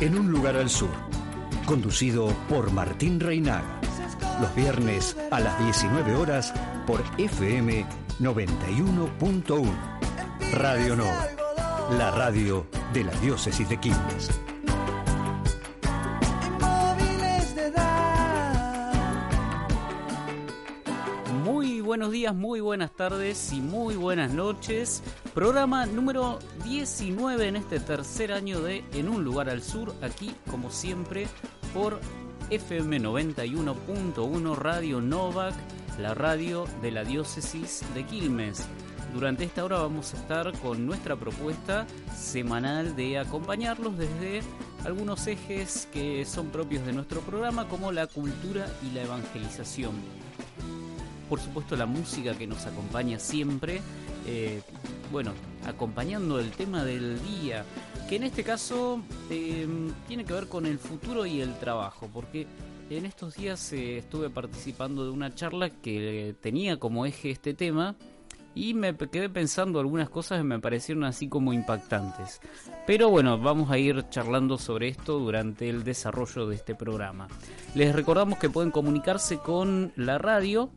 En un lugar al sur, conducido por Martín Reinaga. Los viernes a las 19 horas por FM 91.1. Radio Nova, la radio de la diócesis de Quilmes. Buenos días, muy buenas tardes y muy buenas noches. Programa número 19 en este tercer año de En un lugar al sur, aquí como siempre por FM 91.1 Radio Novak, la radio de la diócesis de Quilmes. Durante esta hora vamos a estar con nuestra propuesta semanal de acompañarlos desde algunos ejes que son propios de nuestro programa como la cultura y la evangelización. Por supuesto la música que nos acompaña siempre, eh, bueno, acompañando el tema del día, que en este caso eh, tiene que ver con el futuro y el trabajo, porque en estos días eh, estuve participando de una charla que tenía como eje este tema y me quedé pensando algunas cosas que me parecieron así como impactantes. Pero bueno, vamos a ir charlando sobre esto durante el desarrollo de este programa. Les recordamos que pueden comunicarse con la radio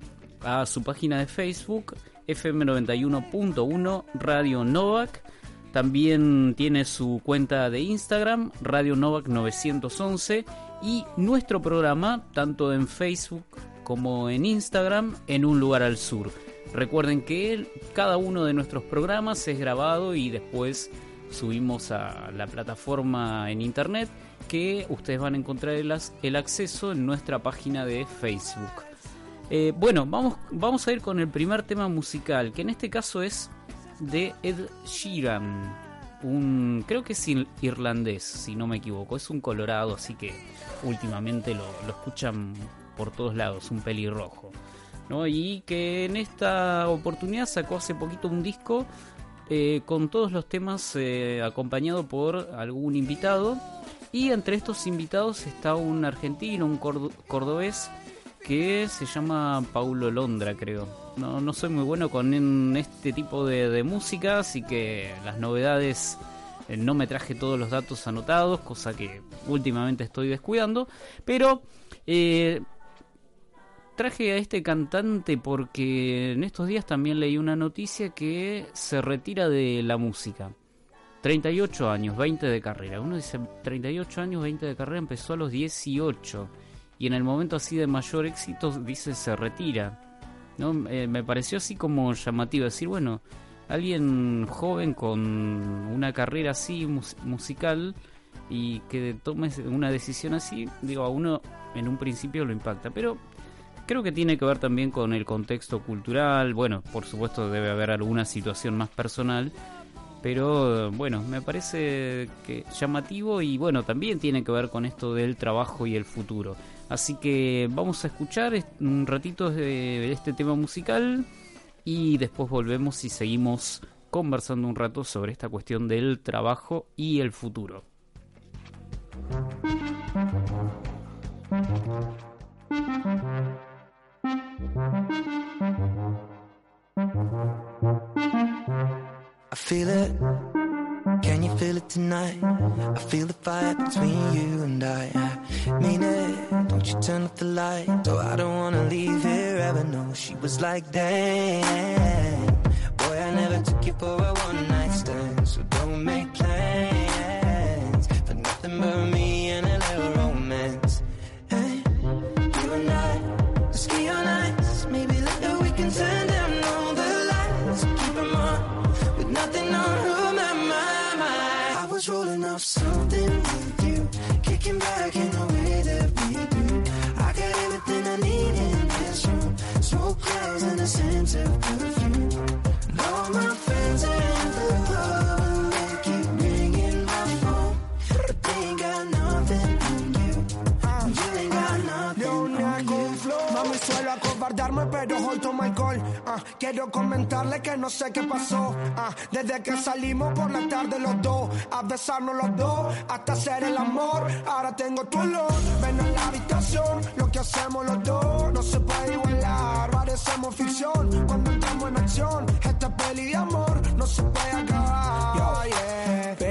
a su página de Facebook FM91.1 Radio Novak. También tiene su cuenta de Instagram, Radio Novak 911, y nuestro programa, tanto en Facebook como en Instagram, en un lugar al sur. Recuerden que cada uno de nuestros programas es grabado y después subimos a la plataforma en internet que ustedes van a encontrar el, el acceso en nuestra página de Facebook. Eh, bueno, vamos, vamos a ir con el primer tema musical, que en este caso es de Ed Sheeran. Un, creo que es irlandés, si no me equivoco. Es un colorado, así que últimamente lo, lo escuchan por todos lados, un pelirrojo. ¿no? Y que en esta oportunidad sacó hace poquito un disco eh, con todos los temas eh, acompañado por algún invitado. Y entre estos invitados está un argentino, un cordobés que se llama Paulo Londra, creo. No, no soy muy bueno con este tipo de, música, así que las novedades eh, no me traje todos los datos anotados, cosa que últimamente estoy descuidando, pero eh, traje a este cantante porque en estos días también leí una noticia que se retira de la música. 38 años, 20 de carrera. Uno dice 38 años, 20 de carrera, empezó a los 18 y en el momento así de mayor éxito dice se retira. ¿no? Eh, me pareció así como llamativo decir, bueno, alguien joven con una carrera así musical y que tome una decisión así, digo, a uno en un principio lo impacta, pero creo que tiene que ver también con el contexto cultural, bueno, por supuesto debe haber alguna situación más personal, pero bueno, me parece que llamativo y bueno, también tiene que ver con esto del trabajo y el futuro. Así que vamos a escuchar un ratito de este tema musical y después volvemos y seguimos conversando un rato sobre esta cuestión del trabajo y el futuro. I feel it. Can you feel it tonight? I feel the fire between you and I. I mean it. Don't you turn off the light? Oh, I don't wanna leave here ever. No, she was like, damn. Boy, I never took you for a one night stand. So don't make plans for nothing but me sense of perfume. Suelo acobardarme pero hoy tomo alcohol ah, Quiero comentarle que no sé qué pasó. Ah, Desde que salimos por la tarde los dos A besarnos los dos hasta hacer el amor. Ahora tengo tu olor Ven a la habitación. Lo que hacemos los dos no se puede igualar. Parecemos ficción cuando entramos en acción. Esta peli de amor no se puede acabar Yeah, yeah.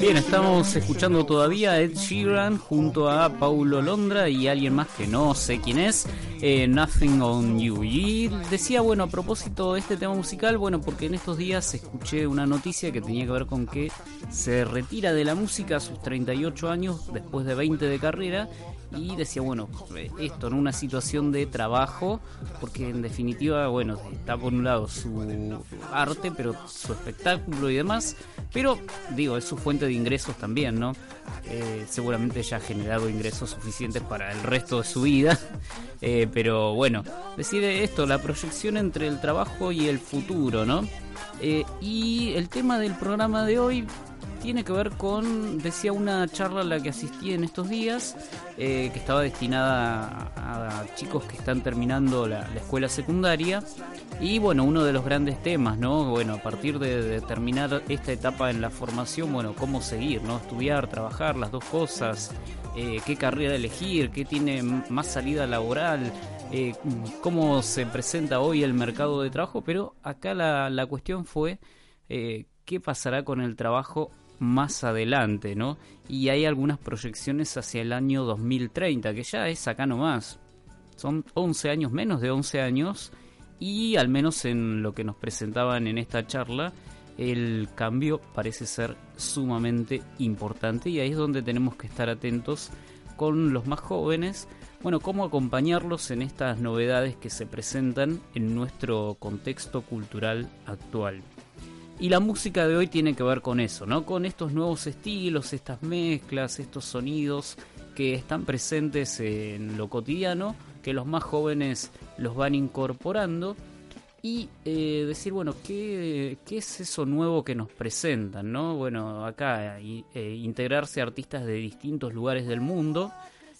Bien, estamos escuchando todavía a Ed Sheeran junto a Paulo Londra y alguien más que no sé quién es, eh, Nothing on You. Y decía, bueno, a propósito de este tema musical, bueno, porque en estos días escuché una noticia que tenía que ver con que se retira de la música a sus 38 años después de 20 de carrera y decía, bueno, eh, esto en una situación de trabajo, porque en definitiva, bueno, está por un lado su arte, pero su espectáculo y demás, pero digo, es su fuente de ingresos también, ¿no? Eh, seguramente ya ha generado ingresos suficientes para el resto de su vida, eh, pero bueno, decide esto, la proyección entre el trabajo y el futuro, ¿no? Y el tema del programa de hoy tiene que ver con, decía, una charla a la que asistí en estos días, eh, que estaba destinada a, chicos que están terminando la, la escuela secundaria. Y bueno, uno de los grandes temas, ¿no? Bueno, a partir de, terminar esta etapa en la formación, bueno, cómo seguir, ¿no? Estudiar, trabajar, las dos cosas, eh, qué carrera elegir, qué tiene más salida laboral, eh, cómo se presenta hoy el mercado de trabajo, pero acá la, la cuestión fue qué pasará con el trabajo más adelante, ¿no? Y hay algunas proyecciones hacia el año 2030, que ya es acá nomás. Son 11 años, menos de 11 años, y al menos en lo que nos presentaban en esta charla, el cambio parece ser sumamente importante y ahí es donde tenemos que estar atentos con los más jóvenes, bueno, cómo acompañarlos en estas novedades que se presentan en nuestro contexto cultural actual. Y la música de hoy tiene que ver con eso, ¿no? Con estos nuevos estilos, estas mezclas, estos sonidos que están presentes en lo cotidiano, que los más jóvenes los van incorporando y eh, decir, bueno, ¿qué, ¿qué, es eso nuevo que nos presentan? ¿no? Bueno, acá eh, integrarse artistas de distintos lugares del mundo,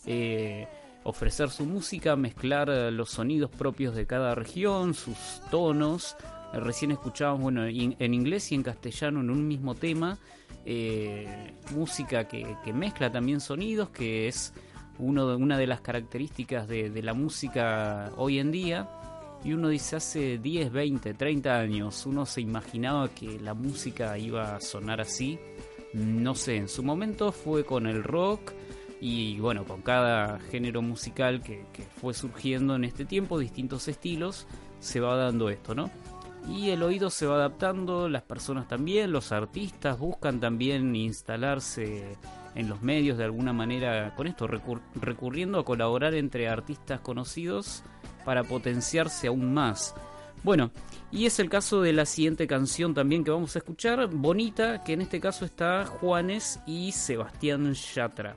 eh, ofrecer su música, mezclar los sonidos propios de cada región, sus tonos. Recién escuchábamos, bueno, en inglés y en castellano en un mismo tema, música que, mezcla también sonidos, que es uno de, una de las características de, de la música hoy en día. Y uno dice, hace 10, 20, 30 años, uno se imaginaba que la música iba a sonar así. No sé, en su momento fue con el rock y bueno, con cada género musical que, que fue surgiendo en este tiempo, distintos estilos, se va dando esto, ¿no? Y el oído se va adaptando, las personas también, los artistas buscan también instalarse en los medios de alguna manera con esto, recur recurriendo a colaborar entre artistas conocidos para potenciarse aún más. Bueno, y es el caso de la siguiente canción también que vamos a escuchar, Bonita, que en este caso está Juanes y Sebastián Yatra.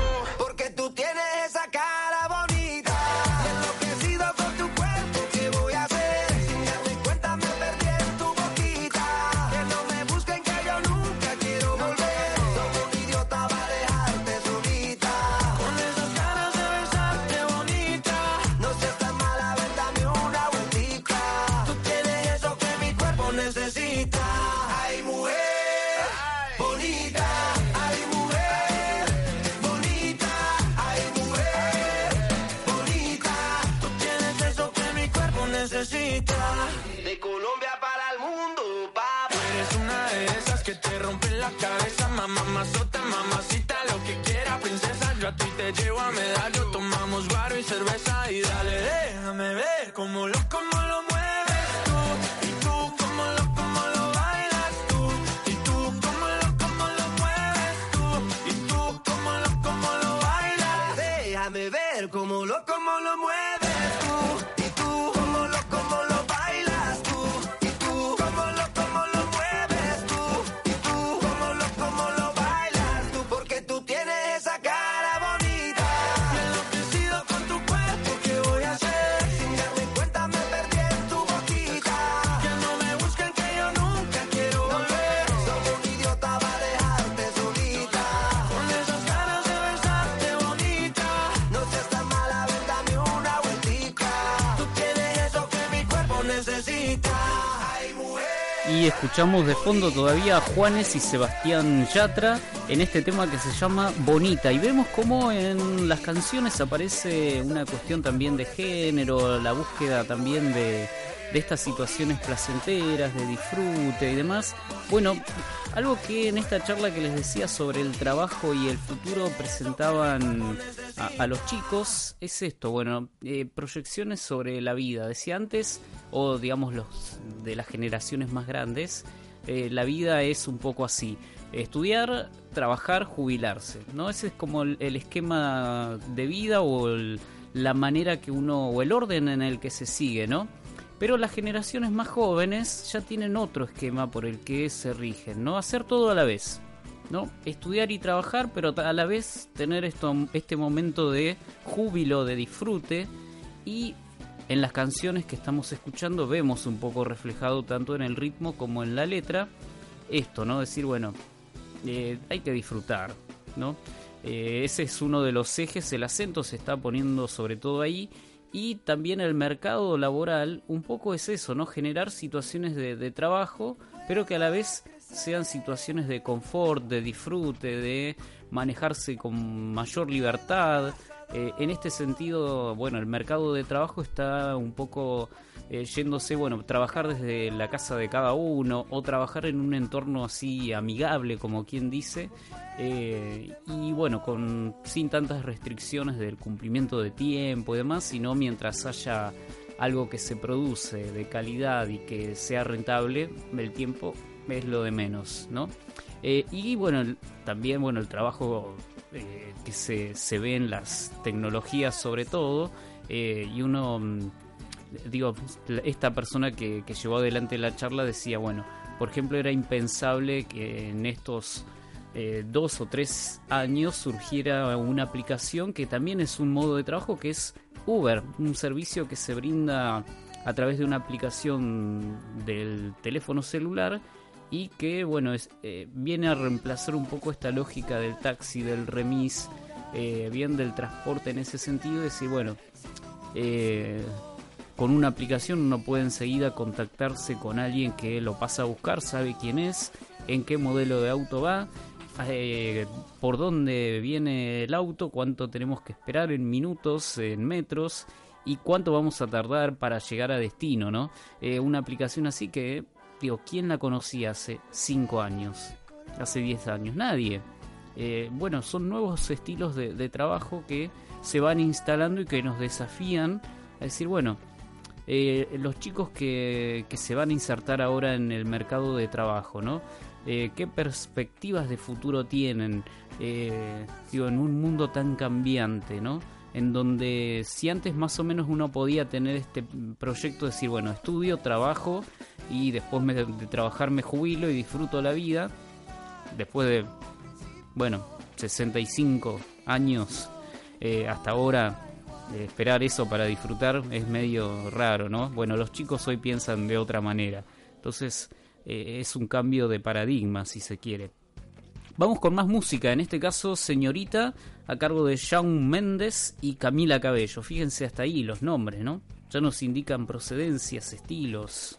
te llevo a medallo, Y escuchamos de fondo todavía a Juanes y Sebastián Yatra en este tema que se llama Bonita. Y vemos cómo en las canciones aparece una cuestión también de género, la búsqueda también de, de estas situaciones placenteras, de disfrute y demás. Bueno, algo que en esta charla que les decía sobre el trabajo y el futuro presentaban a, los chicos es esto, bueno, eh, proyecciones sobre la vida. Decía antes, o digamos los de las generaciones más grandes, eh, la vida es un poco así. Estudiar, trabajar, jubilarse, ¿no? Ese es como el, esquema de vida o la manera que uno, o el orden en el que se sigue, ¿no? Pero las generaciones más jóvenes ya tienen otro esquema por el que se rigen, ¿no? Hacer todo a la vez, ¿no? Estudiar y trabajar, pero a la vez tener esto, este momento de júbilo, de disfrute. Y en las canciones que estamos escuchando vemos un poco reflejado tanto en el ritmo como en la letra esto, ¿no? Decir, bueno, eh, hay que disfrutar, ¿no? Eh, ese es uno de los ejes, el acento se está poniendo sobre todo ahí y también el mercado laboral un poco es eso, ¿no? Generar situaciones de, de trabajo, pero que a la vez sean situaciones de confort, de disfrute, de manejarse con mayor libertad. Eh, en este sentido, bueno, el mercado de trabajo está un poco eh, yéndose, bueno, trabajar desde la casa de cada uno o trabajar en un entorno así amigable, como quien dice, eh, y bueno, con sin tantas restricciones del cumplimiento de tiempo y demás, sino mientras haya algo que se produce de calidad y que sea rentable, el tiempo es lo de menos, ¿no? Eh, y bueno, también bueno el trabajo que se, se ve en las tecnologías sobre todo, y uno, mm, digo, esta persona que, que llevó adelante la charla decía, bueno, por ejemplo, era impensable que en estos eh, dos o tres años surgiera una aplicación que también es un modo de trabajo que es Uber, un servicio que se brinda a través de una aplicación del teléfono celular y que bueno es, eh, viene a reemplazar un poco esta lógica del taxi, del remis, eh, bien del transporte en ese sentido, decir bueno con una aplicación uno puede enseguida contactarse con alguien que lo pasa a buscar, sabe quién es, en qué modelo de auto va, eh, por dónde viene el auto, cuánto tenemos que esperar en minutos, en metros y cuánto vamos a tardar para llegar a destino, ¿no? Eh, una aplicación así que, digo, ¿quién la conocía hace 5 años? Hace 10 años, nadie. Eh, bueno, son nuevos estilos de, de trabajo que se van instalando y que nos desafían a decir, bueno, eh, los chicos que, que se van a insertar ahora en el mercado de trabajo, ¿no? Eh, ¿Qué perspectivas de futuro tienen? Eh, digo, en un mundo tan cambiante, ¿no? En donde si antes más o menos uno podía tener este proyecto de decir, bueno, estudio, trabajo y después de trabajar me jubilo y disfruto la vida, después de, bueno, 65 años hasta ahora esperar eso para disfrutar es medio raro, ¿no? Bueno, los chicos hoy piensan de otra manera. Entonces eh, es un cambio de paradigma, si se quiere. Vamos con más música, en este caso Señorita, a cargo de Shawn Méndez y Camila Cabello. Fíjense hasta ahí los nombres, ¿no? Ya nos indican procedencias, estilos.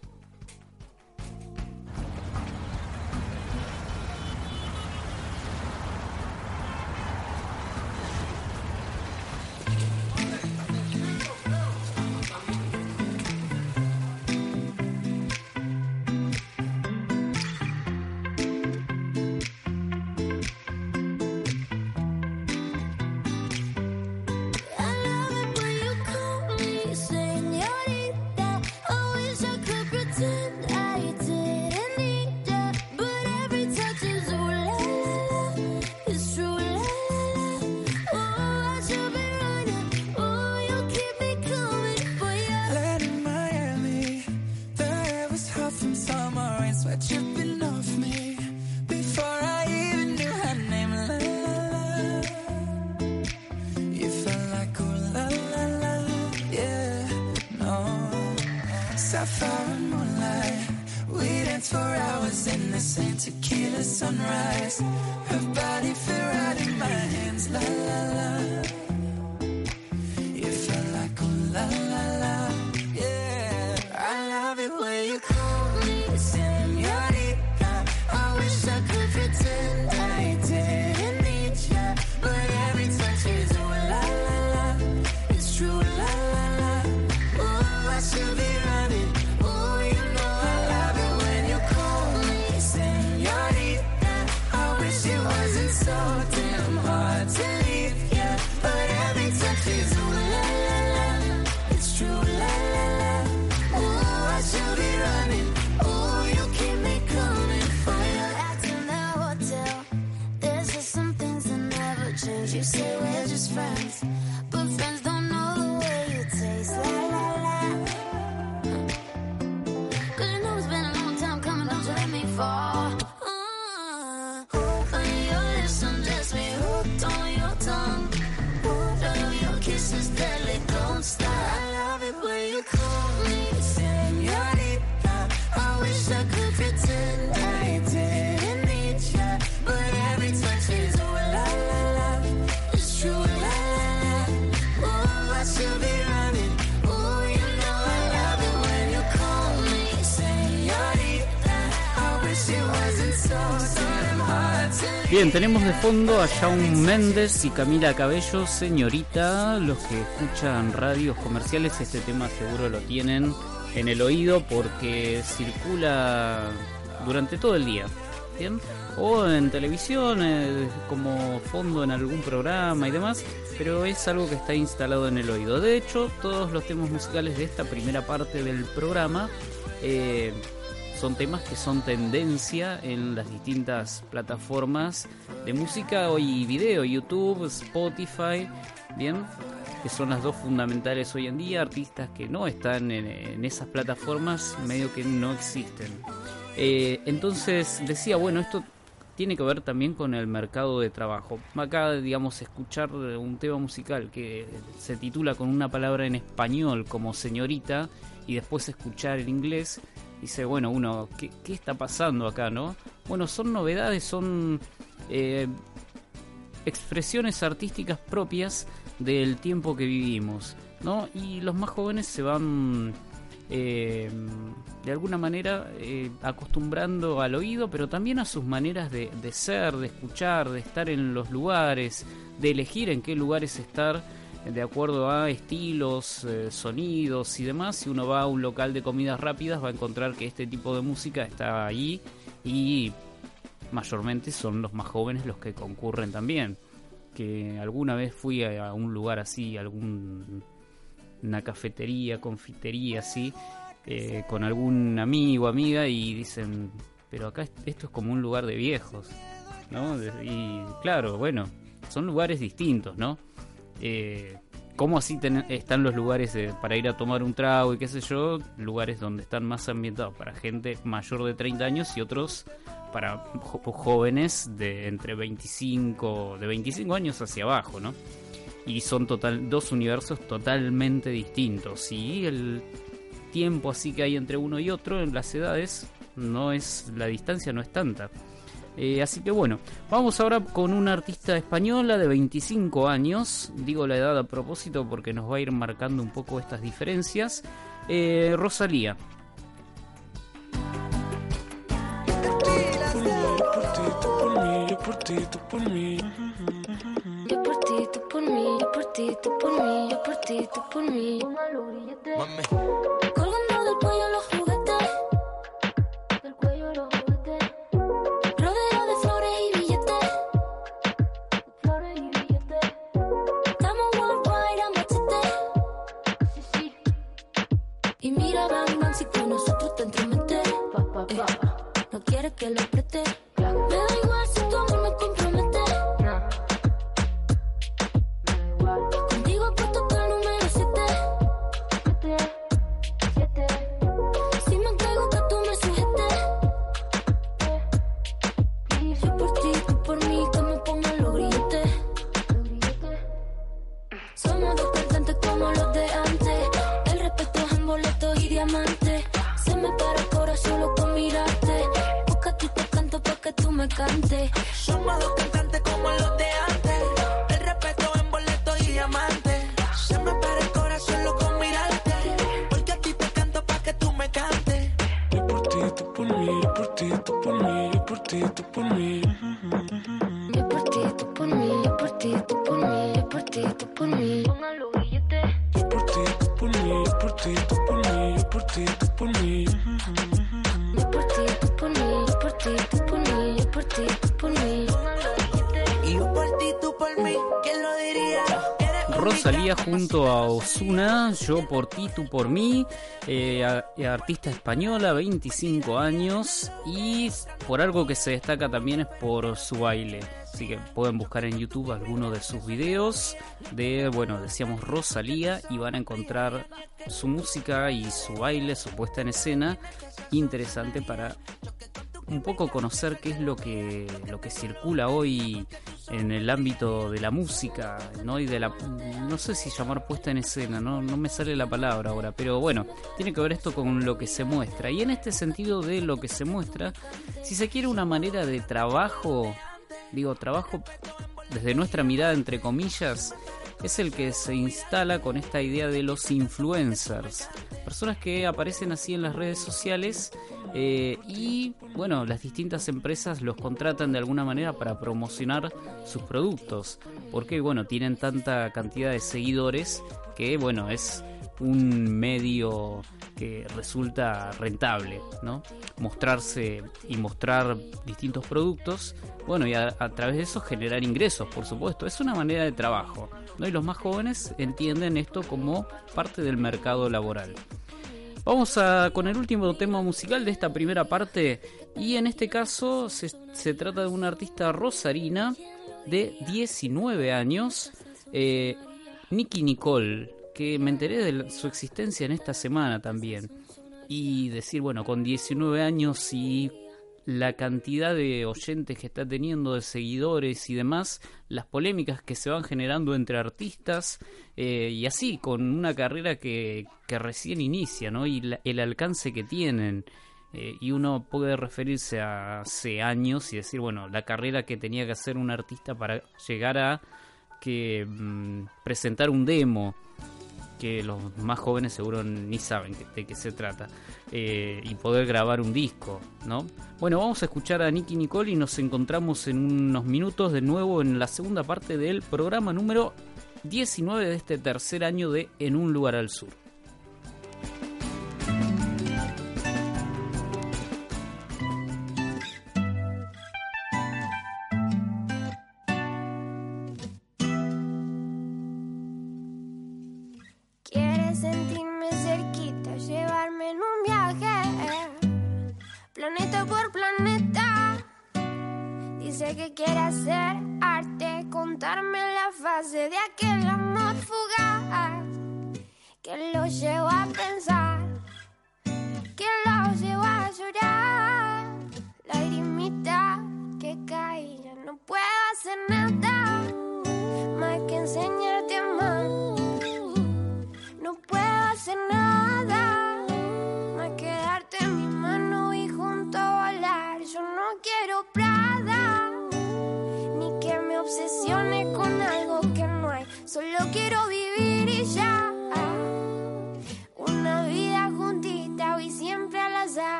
Tenemos de fondo a Shawn Méndez y Camila Cabello, señorita. Los que escuchan radios comerciales, este tema seguro lo tienen en el oído porque circula durante todo el día. Bien, o en televisión, eh, como fondo en algún programa y demás, pero es algo que está instalado en el oído. De hecho, todos los temas musicales de esta primera parte del programa eh, son temas que son tendencia en las distintas plataformas de música y video, YouTube, Spotify, bien, que son las dos fundamentales hoy en día, artistas que no están en, esas plataformas medio que no existen. Eh, entonces decía, bueno, esto tiene que ver también con el mercado de trabajo. Acá, digamos, escuchar un tema musical que se titula con una palabra en español como señorita y después escuchar en inglés, dice, bueno, uno, ¿qué, qué está pasando acá, no? Bueno, son novedades, son eh, expresiones artísticas propias del tiempo que vivimos, ¿no? Y los más jóvenes se van eh, de alguna manera eh, acostumbrando al oído, pero también a sus maneras de, de ser, de escuchar, de estar en los lugares, de elegir en qué lugares estar de acuerdo a estilos, eh, sonidos y demás. Si uno va a un local de comidas rápidas va a encontrar que este tipo de música está ahí y mayormente son los más jóvenes los que concurren también. Que alguna vez fui a, un lugar así, algún una cafetería, confitería así, eh, con algún amigo, amiga y dicen, pero acá est- esto es como un lugar de viejos, ¿no? Y claro, bueno, son lugares distintos, ¿no? Eh, ¿Cómo así están los lugares de- para ir a tomar un trago y qué sé yo? Lugares donde están más ambientados para gente mayor de 30 años y otros para jóvenes de entre 25, de 25 años hacia abajo, ¿no? y son total dos universos totalmente distintos y el tiempo así que hay entre uno y otro en las edades no es la distancia no es tanta Eh, así que bueno vamos ahora con una artista española de 25 años digo la edad a propósito porque nos va a ir marcando un poco estas diferencias Eh, Rosalía. Que lo yo por ti, tú por mí, eh, eh, artista española, 25 años y por algo que se destaca también es por su baile. Así que pueden buscar en YouTube algunos de sus videos de, bueno, decíamos Rosalía y van a encontrar su música y su baile, su puesta en escena interesante para un poco conocer qué es lo que lo que circula hoy en el ámbito de la música, ¿no? Y de la no sé si llamar puesta en escena, no no me sale la palabra ahora, pero bueno, tiene que ver esto con lo que se muestra. Y en este sentido de lo que se muestra, si se quiere una manera de trabajo, digo, trabajo desde nuestra mirada entre comillas, es el que se instala con esta idea de los influencers. Personas que aparecen así en las redes sociales eh, y, bueno, las distintas empresas los contratan de alguna manera para promocionar sus productos. Porque, bueno, tienen tanta cantidad de seguidores que, bueno, es un medio que resulta rentable. Mostrarse y mostrar distintos productos, bueno, y a, a través de eso generar ingresos, por supuesto. Es una manera de trabajo, ¿no? Y los más jóvenes entienden esto como parte del mercado laboral. Vamos a, con el último tema musical de esta primera parte y en este caso se, se trata de una artista rosarina de 19 años, eh, Nicky Nicole, que me enteré de su existencia en esta semana también. Y decir, bueno, con 19 años y la cantidad de oyentes que está teniendo, de seguidores y demás, las polémicas que se van generando entre artistas eh, y así, con una carrera que, que recién inicia, ¿no? Y la- el alcance que tienen. Eh, y uno puede referirse a hace años y decir, bueno, la carrera que tenía que hacer un artista para llegar a que mm, presentar un demo que los más jóvenes seguro ni saben de qué se trata eh, y poder grabar un disco, ¿no? Bueno, vamos a escuchar a Nicky Nicole y nos encontramos en unos minutos de nuevo en la segunda parte del programa número 19 de este tercer año de En un lugar al sur.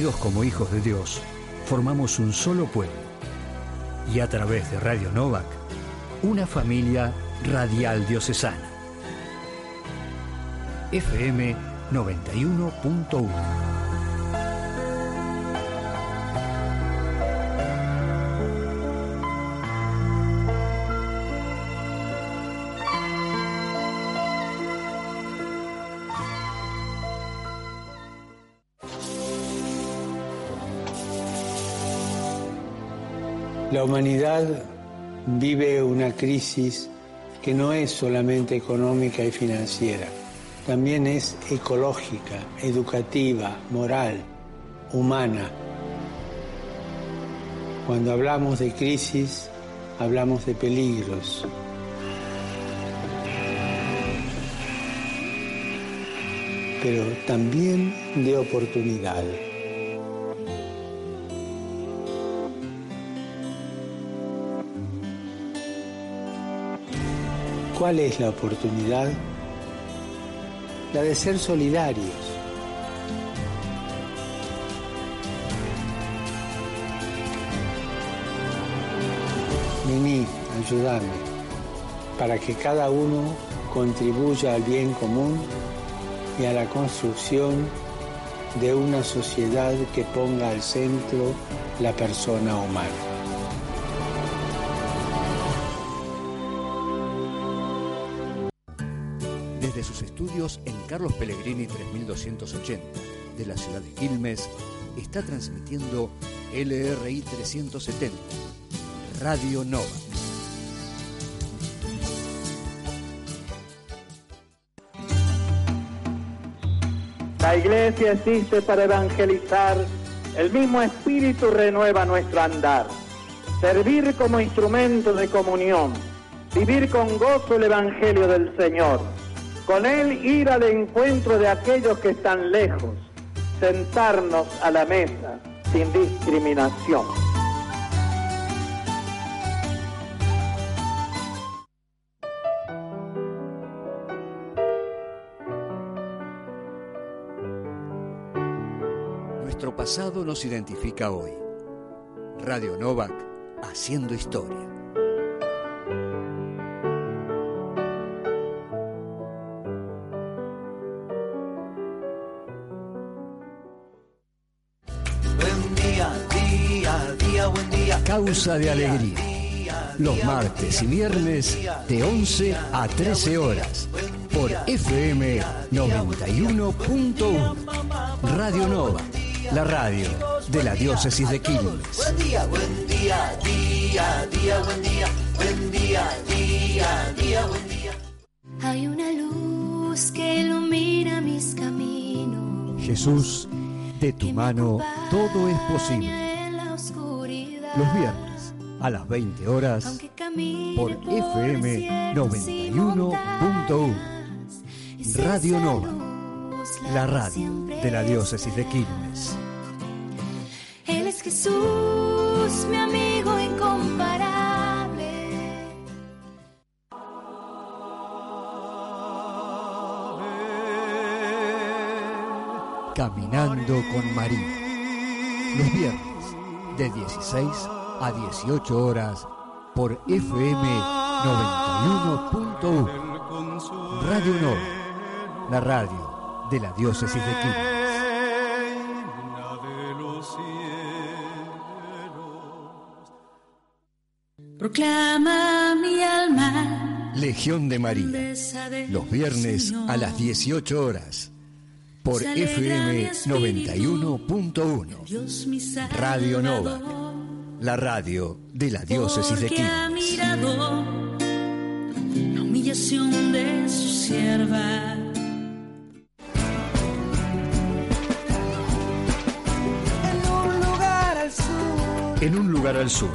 Unidos como hijos de Dios, formamos un solo pueblo. Y a través de Radio Novak, una familia radial diocesana. FM 91.1. La humanidad vive una crisis que no es solamente económica y financiera, también es ecológica, educativa, moral, humana. Cuando hablamos de crisis, hablamos de peligros. pero también de oportunidad. ¿Cuál es la oportunidad? La de ser solidarios. Vení, ayúdame, para que cada uno contribuya al bien común y a la construcción de una sociedad que ponga al centro la persona humana. En Carlos Pellegrini 3280 de la ciudad de Quilmes, está transmitiendo LRI 370, Radio Nova. La iglesia existe para evangelizar, el mismo espíritu renueva nuestro andar. Servir como instrumento de comunión, vivir con gozo el evangelio del Señor. Con él ir al encuentro de aquellos que están lejos, sentarnos a la mesa sin discriminación. Nuestro pasado nos identifica hoy. Radio Novak, haciendo historia. Causa de alegría. Los martes y viernes de 11 a 13 horas por FM 91.1. Radio Nova, la radio de la diócesis de Quilmes. Buen día, buen día, día, día, buen día. Buen día, día, día, buen día. Hay una luz que ilumina mis caminos. Jesús, de tu mano todo es posible. Los viernes a las 20 horas por FM desiertos y 91.1. Esa Radio Nova, la radio de la diócesis de Quilmes. Él es Jesús, mi amigo incomparable. Caminando con María. Los viernes de 16 a 18 horas por FM 91.1. Radio Nova, la radio de la diócesis de Quilmes. Proclama mi alma. Legión de María. Los viernes a las 18 horas por FM 91.1. Radio Nova, la radio de la diócesis de Quilmes. mirado la humillación de su sierva. En un lugar al sur. En un lugar al sur,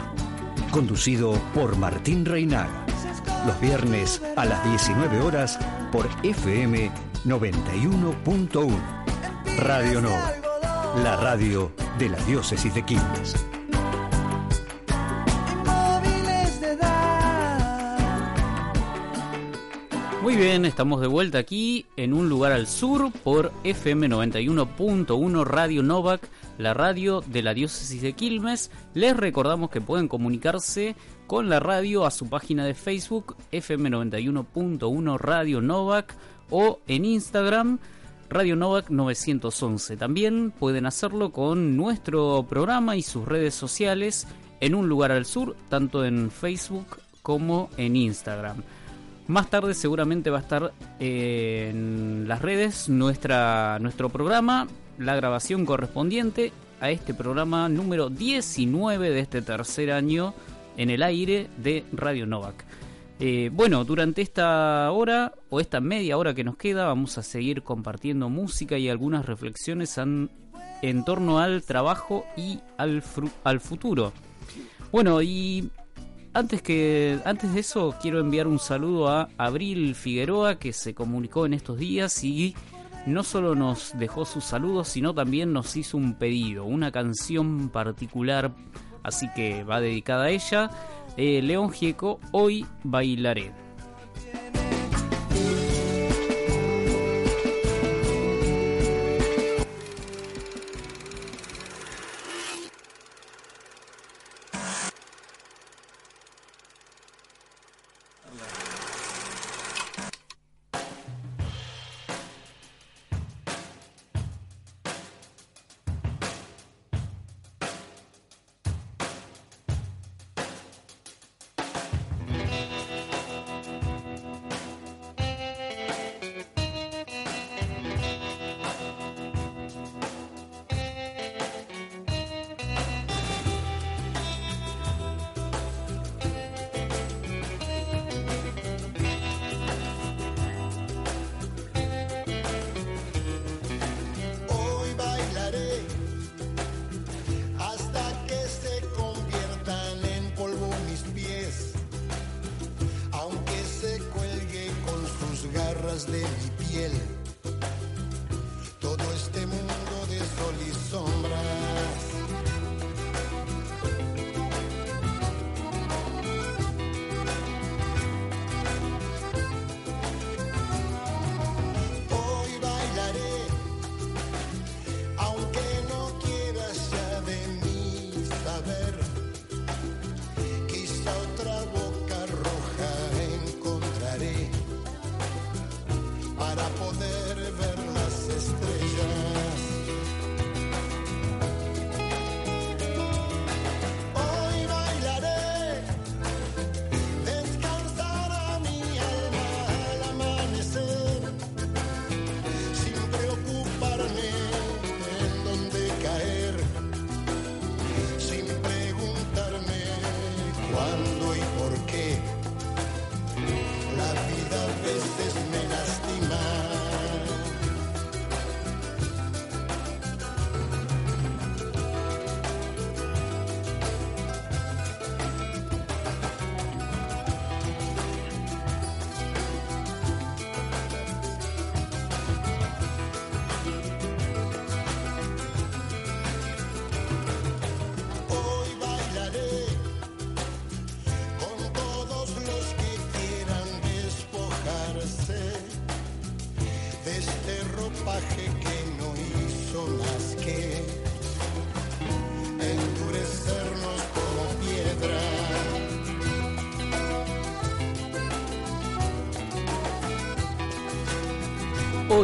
conducido por Martín Reinaga. Los viernes a las 19 horas por FM 91.1. Radio Nova, la radio de la diócesis de Quilmes. Muy bien, estamos de vuelta aquí en un lugar al sur por FM 91.1 Radio Novak, la radio de la diócesis de Quilmes. Les recordamos que pueden comunicarse con la radio a su página de Facebook FM 91.1 Radio Novak o en Instagram Radio Novak 911. También pueden hacerlo con nuestro programa y sus redes sociales en un lugar al sur, tanto en Facebook como en Instagram. Más tarde seguramente va a estar eh, en las redes nuestra, nuestro programa, la grabación correspondiente a este programa número 19 de este tercer año en el aire de Radio Novak. Eh, bueno, durante esta hora o esta media hora que nos queda vamos a seguir compartiendo música y algunas reflexiones en torno al trabajo y al, al futuro. Bueno, y antes que antes de eso quiero enviar un saludo a Abril Figueroa que se comunicó en estos días y no solo nos dejó sus saludos, sino también nos hizo un pedido, una canción particular, así que va dedicada a ella. Eh, León Gieco, hoy bailaré.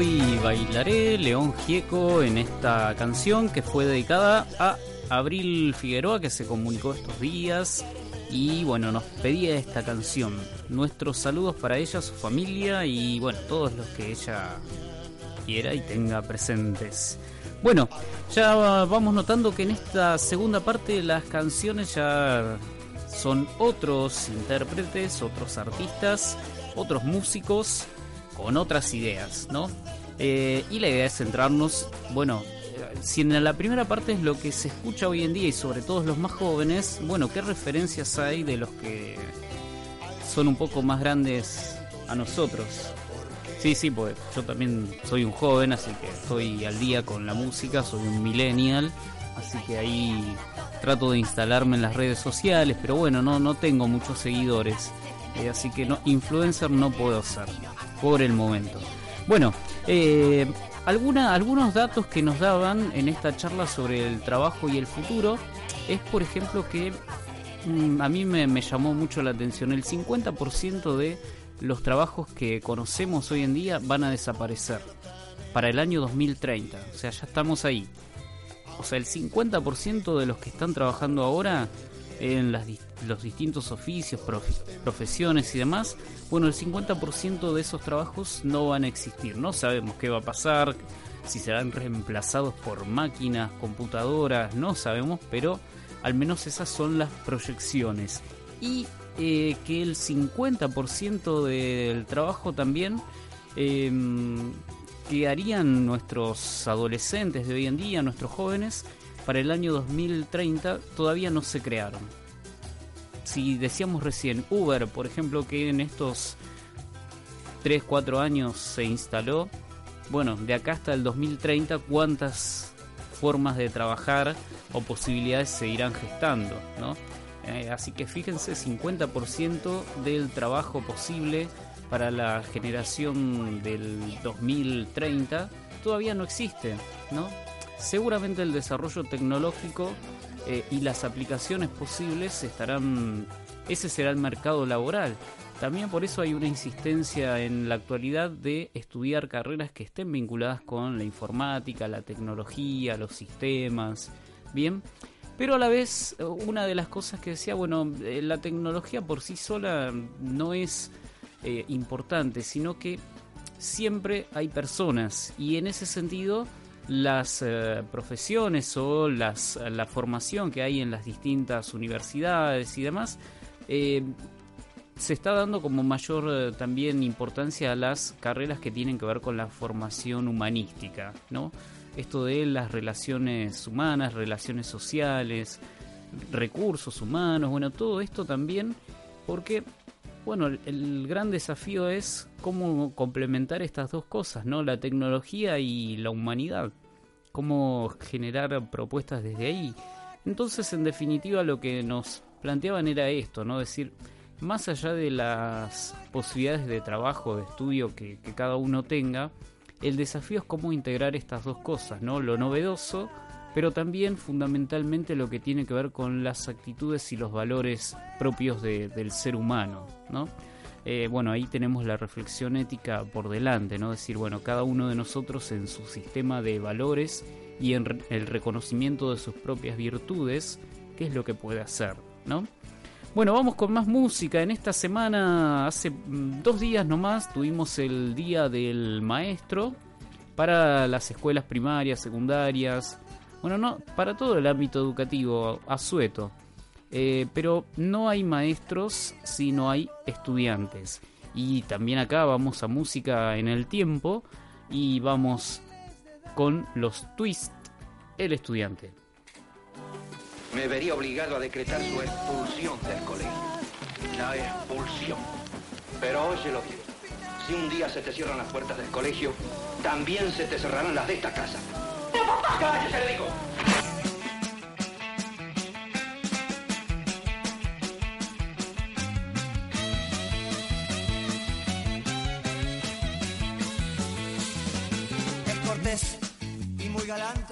Hoy bailaré León Gieco en esta canción que fue dedicada a Abril Figueroa que se comunicó estos días y bueno, nos pedía esta canción. Nuestros saludos para ella, su familia y bueno, todos los que ella quiera y tenga presentes. Bueno, ya vamos notando que en esta segunda parte las canciones ya son otros intérpretes, otros artistas, otros músicos con otras ideas, ¿no? Eh, y la idea es centrarnos, bueno, si en la primera parte es lo que se escucha hoy en día y sobre todo los más jóvenes, bueno, ¿qué referencias hay de los que son un poco más grandes a nosotros? Sí, sí, pues yo también soy un joven, así que estoy al día con la música, soy un millennial, así que ahí trato de instalarme en las redes sociales, pero bueno, no, no tengo muchos seguidores, eh, así que no, influencer no puedo ser por el momento. Bueno, eh, algunos datos que nos daban en esta charla sobre el trabajo y el futuro es, por ejemplo, que mm, a mí me llamó mucho la atención, el 50% de los trabajos que conocemos hoy en día van a desaparecer para el año 2030. O sea, ya estamos ahí. O sea, el 50% de los que están trabajando ahora en los distintos oficios, prof- profesiones y demás, bueno, el 50% de esos trabajos no van a existir. No sabemos qué va a pasar, si serán reemplazados por máquinas, computadoras, no sabemos, pero al menos esas son las proyecciones. Y eh, que el 50% del trabajo también eh, que harían nuestros adolescentes de hoy en día, nuestros jóvenes, para el año 2030 todavía no se crearon. Si decíamos recién Uber, por ejemplo, que en estos 3, 4 años se instaló, bueno, de acá hasta el 2030, ¿cuántas formas de trabajar o posibilidades se irán gestando? ¿no? Eh, así que fíjense, 50% del trabajo posible para la generación del 2030 todavía no existe, ¿no? Seguramente el desarrollo tecnológico eh, y las aplicaciones posibles estarán, ese será el mercado laboral. También por eso hay una insistencia en la actualidad de estudiar carreras que estén vinculadas con la informática, la tecnología, los sistemas, bien. Pero a la vez, una de las cosas que decía, bueno, eh, la tecnología por sí sola no es eh, importante, sino que siempre hay personas y en ese sentido las eh, profesiones o las, la formación que hay en las distintas universidades y demás eh, se está dando como mayor eh, también importancia a las carreras que tienen que ver con la formación humanística, ¿no? Esto de las relaciones humanas, relaciones sociales, recursos humanos, bueno, todo esto también porque bueno, el, el gran desafío es cómo complementar estas dos cosas, ¿no? La tecnología y la humanidad. Cómo generar propuestas desde ahí. Entonces, en definitiva, lo que nos planteaban era esto, ¿no? decir, más allá de las posibilidades de trabajo, de estudio que, cada uno tenga, el desafío es cómo integrar estas dos cosas, ¿no? Lo novedoso, pero también fundamentalmente lo que tiene que ver con las actitudes y los valores propios de- del ser humano, ¿no? Eh, bueno, ahí tenemos la reflexión ética por delante, ¿no? Decir, bueno, cada uno de nosotros en su sistema de valores y en el reconocimiento de sus propias virtudes, qué es lo que puede hacer, ¿no? Bueno, vamos con más música. En esta semana, hace mm, dos días nomás, tuvimos el Día del Maestro para las escuelas primarias, secundarias, bueno, no, para todo el ámbito educativo, asueto. Eh, pero no hay maestros si no hay estudiantes. Y también acá vamos a música en el tiempo y vamos con los twist, el estudiante. Me vería obligado a decretar su expulsión del colegio. La expulsión. Pero óyelo bien. Si un día se te cierran las puertas del colegio, también se te cerrarán las de esta casa. ¡Cállese, le digo! Galante,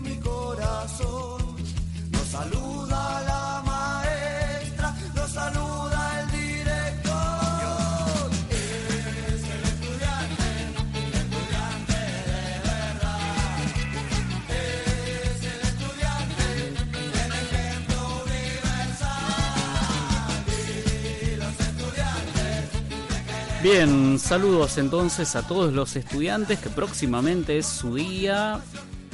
mi corazón. Nos saluda la maestra, nos saluda el director. Es el estudiante, estudiante de verdad. Es el estudiante, el ejemplo universal. Y los estudiantes Bien, saludos entonces a todos los estudiantes que próximamente es su día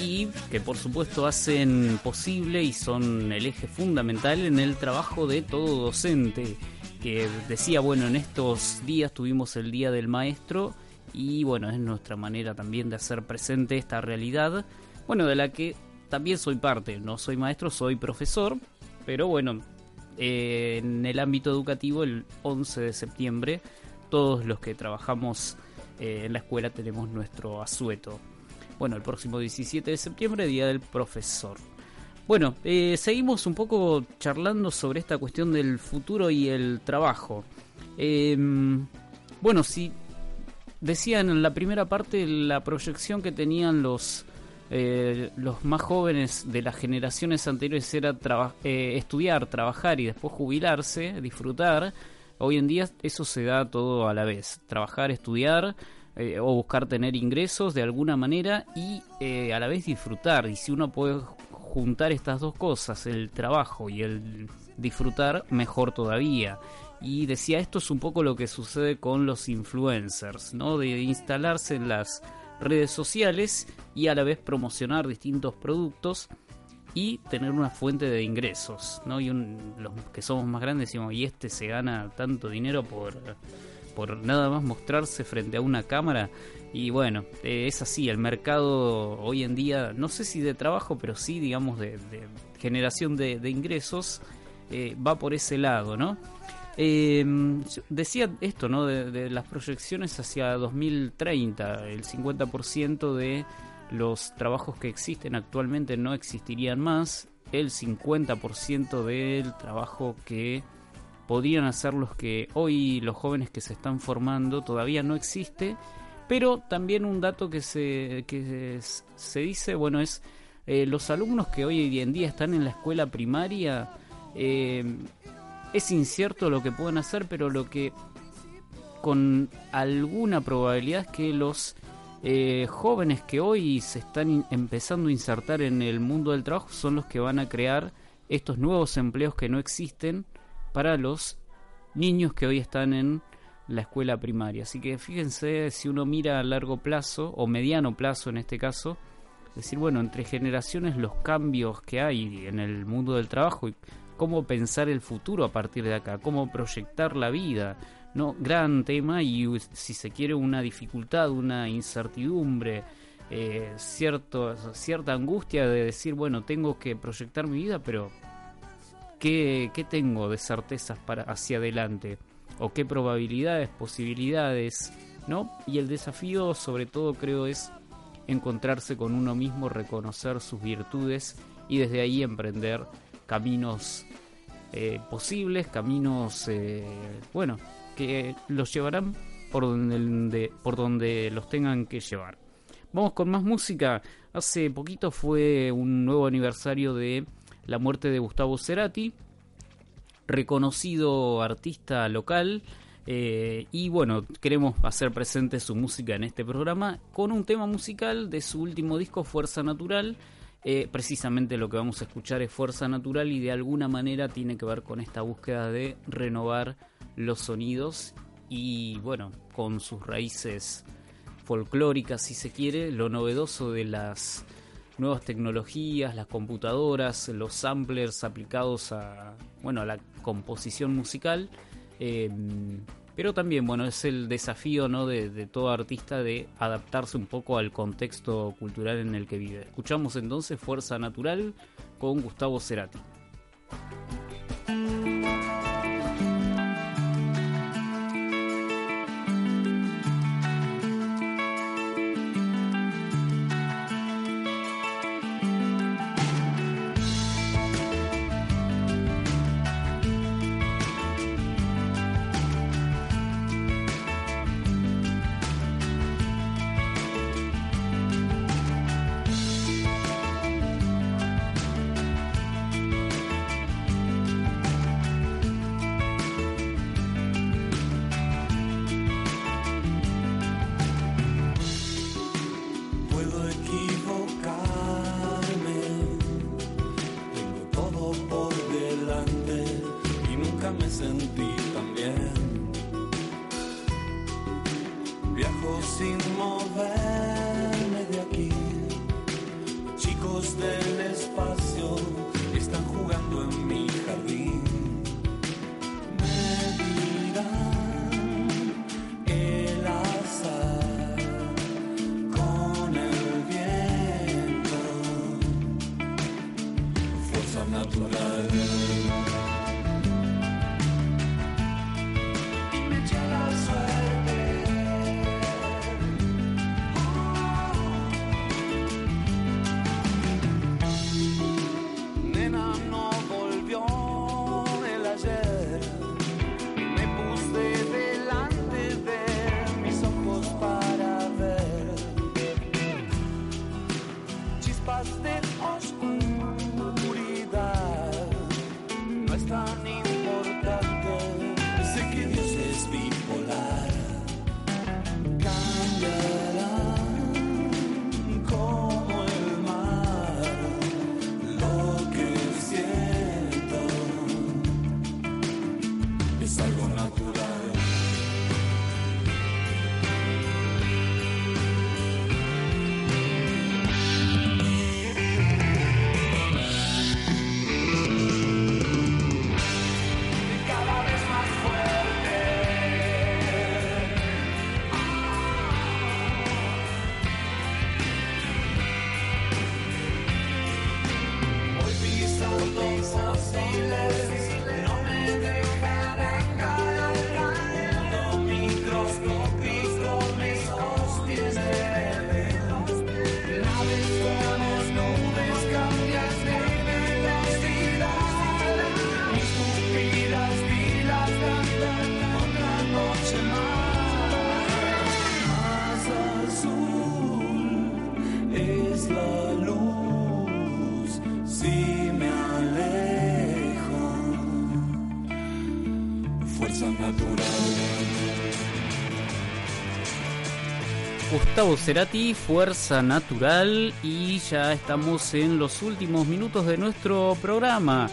y que por supuesto hacen posible y son el eje fundamental en el trabajo de todo docente. Que decía, bueno, en estos días tuvimos el Día del Maestro y bueno, es nuestra manera también de hacer presente esta realidad, bueno, de la que también soy parte, no soy maestro, soy profesor, pero bueno, eh, en el ámbito educativo el 11 de septiembre todos los que trabajamos eh, en la escuela tenemos nuestro asueto. Bueno, el próximo 17 de septiembre, Día del Profesor. Bueno, eh, seguimos un poco charlando sobre esta cuestión del futuro y el trabajo. Eh, bueno, si decían en la primera parte la proyección que tenían los eh, los más jóvenes de las generaciones anteriores era eh, estudiar, trabajar y después jubilarse, disfrutar. Hoy en día eso se da todo a la vez. Trabajar, estudiar eh, o buscar tener ingresos de alguna manera y eh, a la vez disfrutar. Y si uno puede juntar estas dos cosas, el trabajo y el disfrutar, mejor todavía. Y decía, esto es un poco lo que sucede con los influencers, ¿no? De instalarse en las redes sociales y a la vez promocionar distintos productos y tener una fuente de ingresos, ¿no? Y un- los que somos más grandes decimos, y este se gana tanto dinero por, por nada más mostrarse frente a una cámara. Y bueno, eh, es así, el mercado hoy en día, no sé si de trabajo, pero sí, digamos, de, generación de, ingresos, eh, va por ese lado, ¿no? Eh, decía esto, ¿no? De, de las proyecciones hacia 2030, el 50% de los trabajos que existen actualmente no existirían más, el 50% del trabajo que podrían hacer los que hoy los jóvenes que se están formando todavía no existe, pero también un dato que se, que se, dice, bueno, es eh, los alumnos que hoy en día están en la escuela primaria, eh, es incierto lo que pueden hacer, pero lo que con alguna probabilidad es que los eh, jóvenes que hoy se están empezando a insertar en el mundo del trabajo son los que van a crear estos nuevos empleos que no existen para los niños que hoy están en la escuela primaria. Así que fíjense si uno mira a largo plazo o mediano plazo en este caso, decir, bueno, entre generaciones los cambios que hay en el mundo del trabajo y cómo pensar el futuro a partir de acá, cómo proyectar la vida. No, gran tema y si se quiere una dificultad, una incertidumbre, eh, cierto, cierta angustia de decir, bueno, tengo que proyectar mi vida, pero ¿qué, tengo de certezas para hacia adelante? ¿O qué probabilidades, posibilidades? ¿No? Y el desafío sobre todo creo es encontrarse con uno mismo, reconocer sus virtudes y desde ahí emprender caminos eh, posibles, caminos, eh, bueno, que los llevarán por donde, por donde los tengan que llevar. Vamos con más música. Hace poquito fue un nuevo aniversario de la muerte de Gustavo Cerati, reconocido artista local. eh, y bueno, queremos hacer presente su música en este programa con un tema musical de su último disco, Fuerza Natural. Eh, precisamente lo que vamos a escuchar es Fuerza Natural y de alguna manera tiene que ver con esta búsqueda de renovar los sonidos y bueno, con sus raíces folclóricas si se quiere, lo novedoso de las nuevas tecnologías, las computadoras, los samplers aplicados a bueno la composición musical. eh, pero también bueno es el desafío no de, de todo artista de adaptarse un poco al contexto cultural en el que vive. Escuchamos entonces Fuerza Natural con Gustavo Cerati. Gustavo Cerati, Fuerza Natural y ya estamos en los últimos minutos de nuestro programa.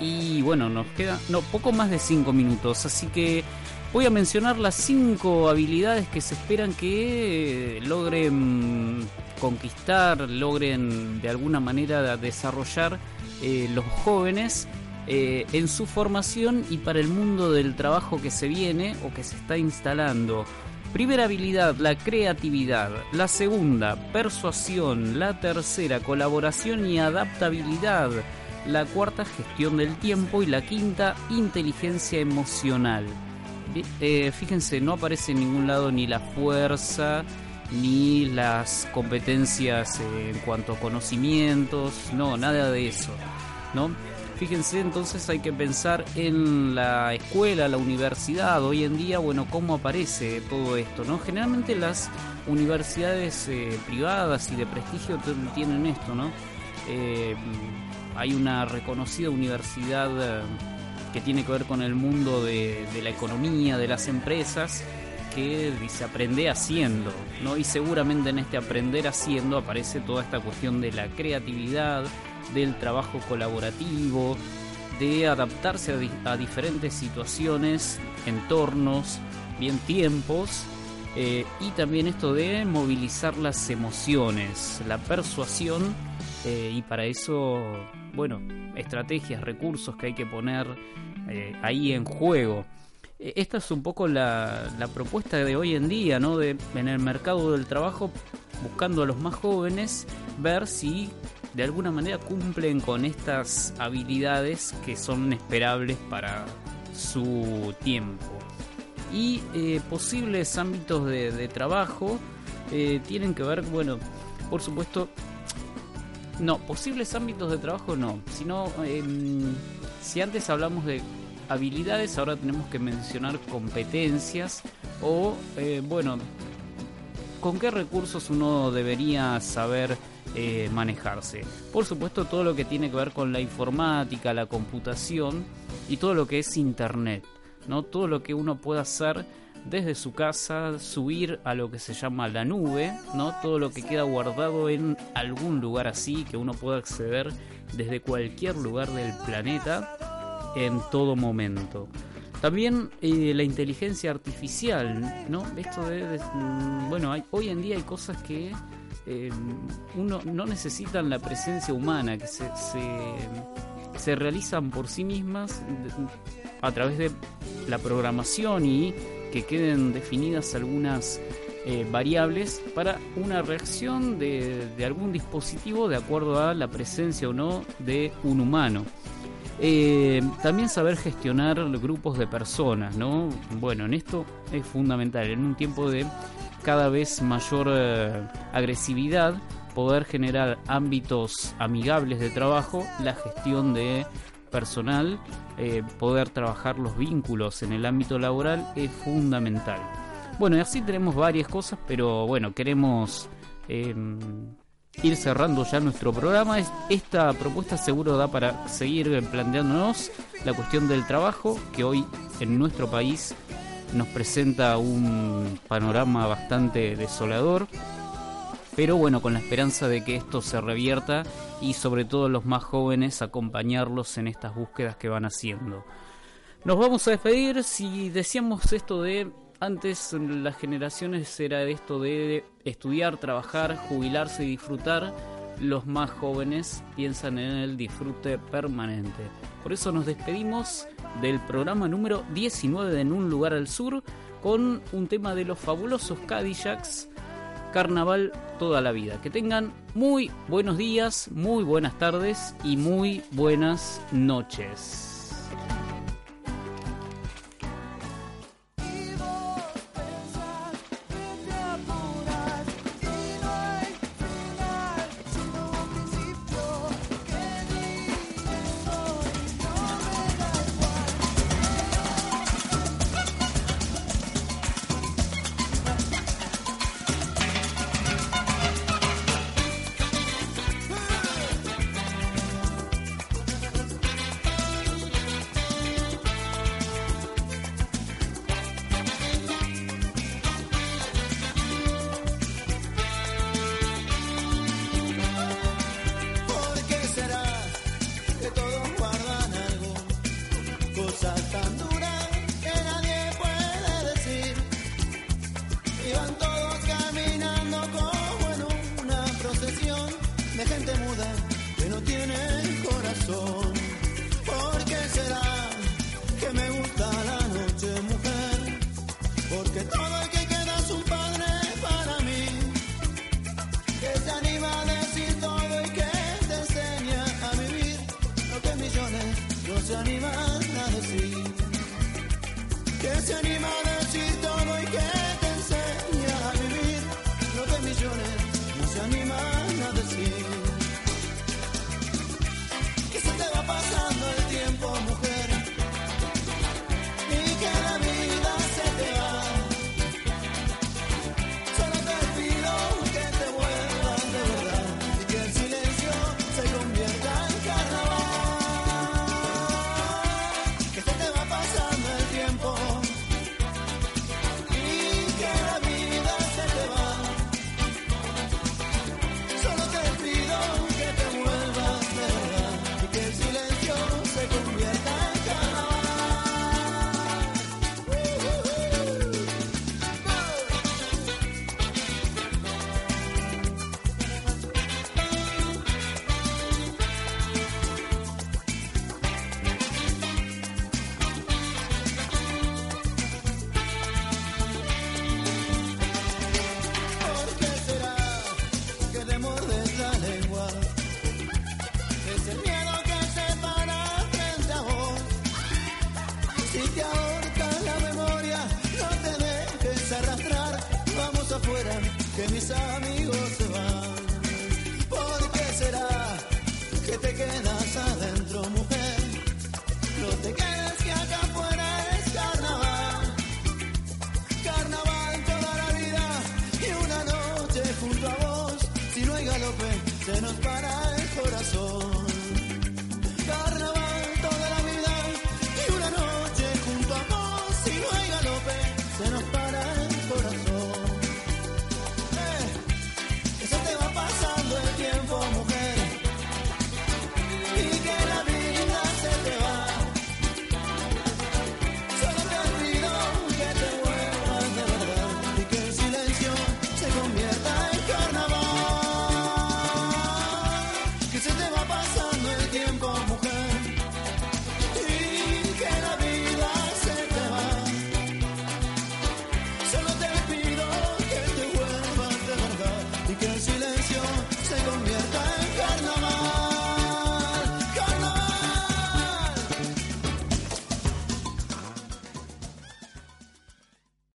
Y bueno, nos queda no poco más de 5 minutos, así que voy a mencionar las 5 habilidades que se esperan que eh, logren conquistar, logren de alguna manera desarrollar eh, los jóvenes eh, en su formación y para el mundo del trabajo que se viene o que se está instalando. Primera habilidad, la creatividad. La segunda, persuasión. La tercera, colaboración y adaptabilidad. La cuarta, gestión del tiempo. Y la quinta, inteligencia emocional. Eh, fíjense, no aparece en ningún lado ni la fuerza, ni las competencias en cuanto a conocimientos, no, nada de eso, ¿no? Fíjense, entonces hay que pensar en la escuela, la universidad, hoy en día, bueno, cómo aparece todo esto, ¿no? Generalmente las universidades eh, privadas y de prestigio tienen esto, ¿no? Eh, hay una reconocida universidad eh, que tiene que ver con el mundo de, de la economía, de las empresas, que dice aprende haciendo, ¿no? Y seguramente en este aprender haciendo aparece toda esta cuestión de la creatividad, del trabajo colaborativo, de adaptarse a, di- a diferentes situaciones, entornos, bien tiempos, eh, y también esto de movilizar las emociones, la persuasión, eh, y para eso, bueno, estrategias, recursos que hay que poner eh, ahí en juego. Esta es un poco la, la propuesta de hoy en día, ¿no? De, en el mercado del trabajo, buscando a los más jóvenes, ver si de alguna manera cumplen con estas habilidades que son esperables para su tiempo. Y eh, posibles ámbitos de, trabajo eh, tienen que ver, bueno, por supuesto, no, posibles ámbitos de trabajo no, sino em, si antes hablamos de habilidades, ahora tenemos que mencionar competencias o, eh, bueno, con qué recursos uno debería saber eh, manejarse. Por supuesto, todo lo que tiene que ver con la informática, la computación y todo lo que es internet, ¿no? Todo lo que uno pueda hacer desde su casa, subir a lo que se llama la nube, ¿no? Todo lo que queda guardado en algún lugar así que uno pueda acceder desde cualquier lugar del planeta en todo momento. También eh, la inteligencia artificial, ¿no? Esto de, mm, bueno, hay, hoy en día hay cosas que eh, uno no necesitan la presencia humana, que se, se, realizan por sí mismas a través de la programación y que queden definidas algunas eh, variables para una reacción de, de algún dispositivo de acuerdo a la presencia o no de un humano. Eh, también saber gestionar grupos de personas, ¿no? Bueno, en esto es fundamental, en un tiempo de cada vez mayor eh, agresividad, poder generar ámbitos amigables de trabajo, la gestión de personal, eh, poder trabajar los vínculos en el ámbito laboral es fundamental. Bueno, y así tenemos varias cosas, pero bueno, queremos eh, ir cerrando ya nuestro programa. Es- Esta propuesta seguro da para seguir planteándonos la cuestión del trabajo, que hoy en nuestro país nos presenta un panorama bastante desolador. Pero bueno, con la esperanza de que esto se revierta y sobre todo los más jóvenes acompañarlos en estas búsquedas que van haciendo. Nos vamos a despedir. Si decíamos esto de antes las generaciones era esto de estudiar, trabajar, jubilarse y disfrutar, los más jóvenes piensan en el disfrute permanente. Por eso nos despedimos del programa número 19 de En un lugar al sur con un tema de los fabulosos Cadillacs. Carnaval toda la vida. Que tengan muy buenos días, muy buenas tardes y muy buenas noches.